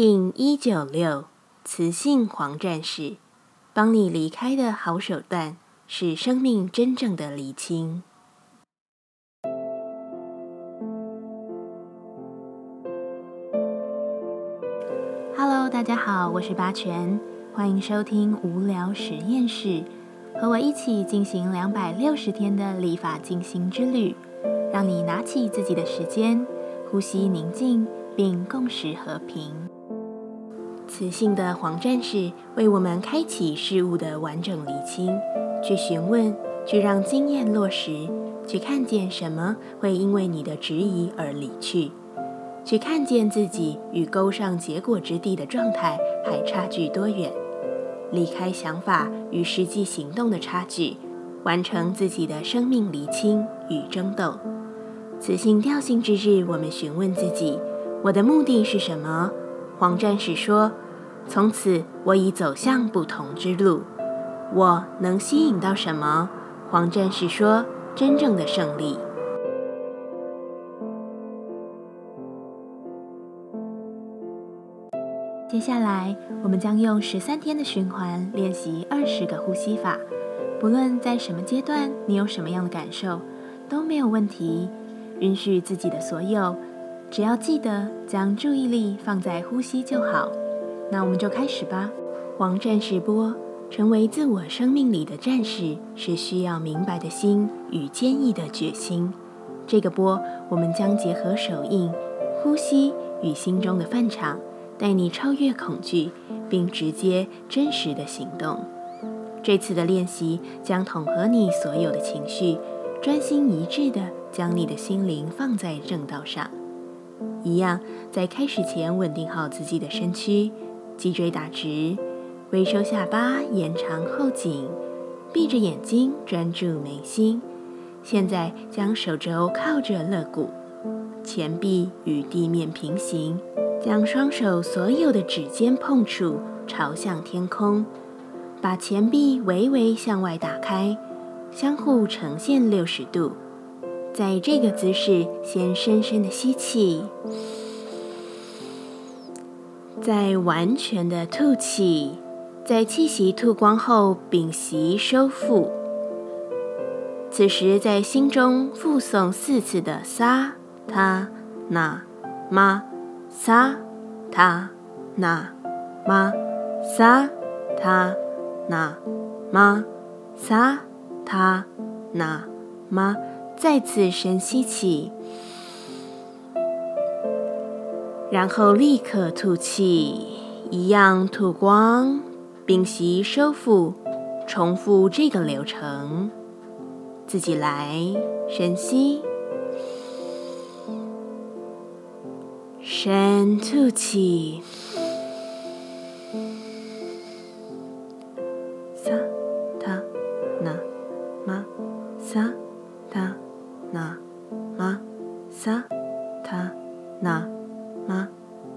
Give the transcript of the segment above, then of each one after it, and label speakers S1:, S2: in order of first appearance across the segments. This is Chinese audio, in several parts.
S1: King 一九六雌性黄战士，帮你离开的好手段是生命真正的厘清。Hello，大家好，我是八全，欢迎收听无聊实验室，和我一起进行两百六十天的立法进行之旅，让你拿起自己的时间，呼吸宁静，并共识和平。雌性的黄战士为我们开启事物的完整厘清，去询问，去让经验落实，去看见什么会因为你的质疑而离去。去看见自己与勾上结果之地的状态还差距多远，离开想法与实际行动的差距，完成自己的生命厘清与争斗。雌性调性之日，我们询问自己：我的目的是什么？黄战士说：“从此我已走向不同之路。我能吸引到什么？”黄战士说：“真正的胜利。”接下来，我们将用十三天的循环练习二十个呼吸法。不论在什么阶段，你有什么样的感受，都没有问题。允许自己的所有，只要记得将注意力放在呼吸就好。那我们就开始吧。黄战士波，成为自我生命里的战士，是需要明白的心与坚毅的决心。这个波，我们将结合手印、呼吸与心中的范场。带你超越恐惧，并直接真实的行动。这次的练习将统合你所有的情绪，专心一致的将你的心灵放在正道上。一样，在开始前稳定好自己的身躯，脊椎打直，微收下巴，延长后颈，闭着眼睛专注眉心。现在将手肘靠着肋骨，前臂与地面平行。将双手所有的指尖碰触朝向天空，把前臂微微向外打开，相互呈现六十度。在这个姿势，先深深的吸气，再完全的吐气，在气息吐光后屏息收腹。此时在心中复诵四次的撒他那妈。萨他那玛，萨他那玛，萨他那玛。再次深吸气，然后立刻吐气，一样吐光，屏息收腹，重复这个流程，自己来，深吸。深吐气，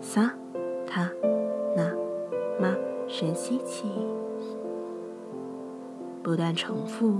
S1: 撒他那玛。神吸气，不断重复。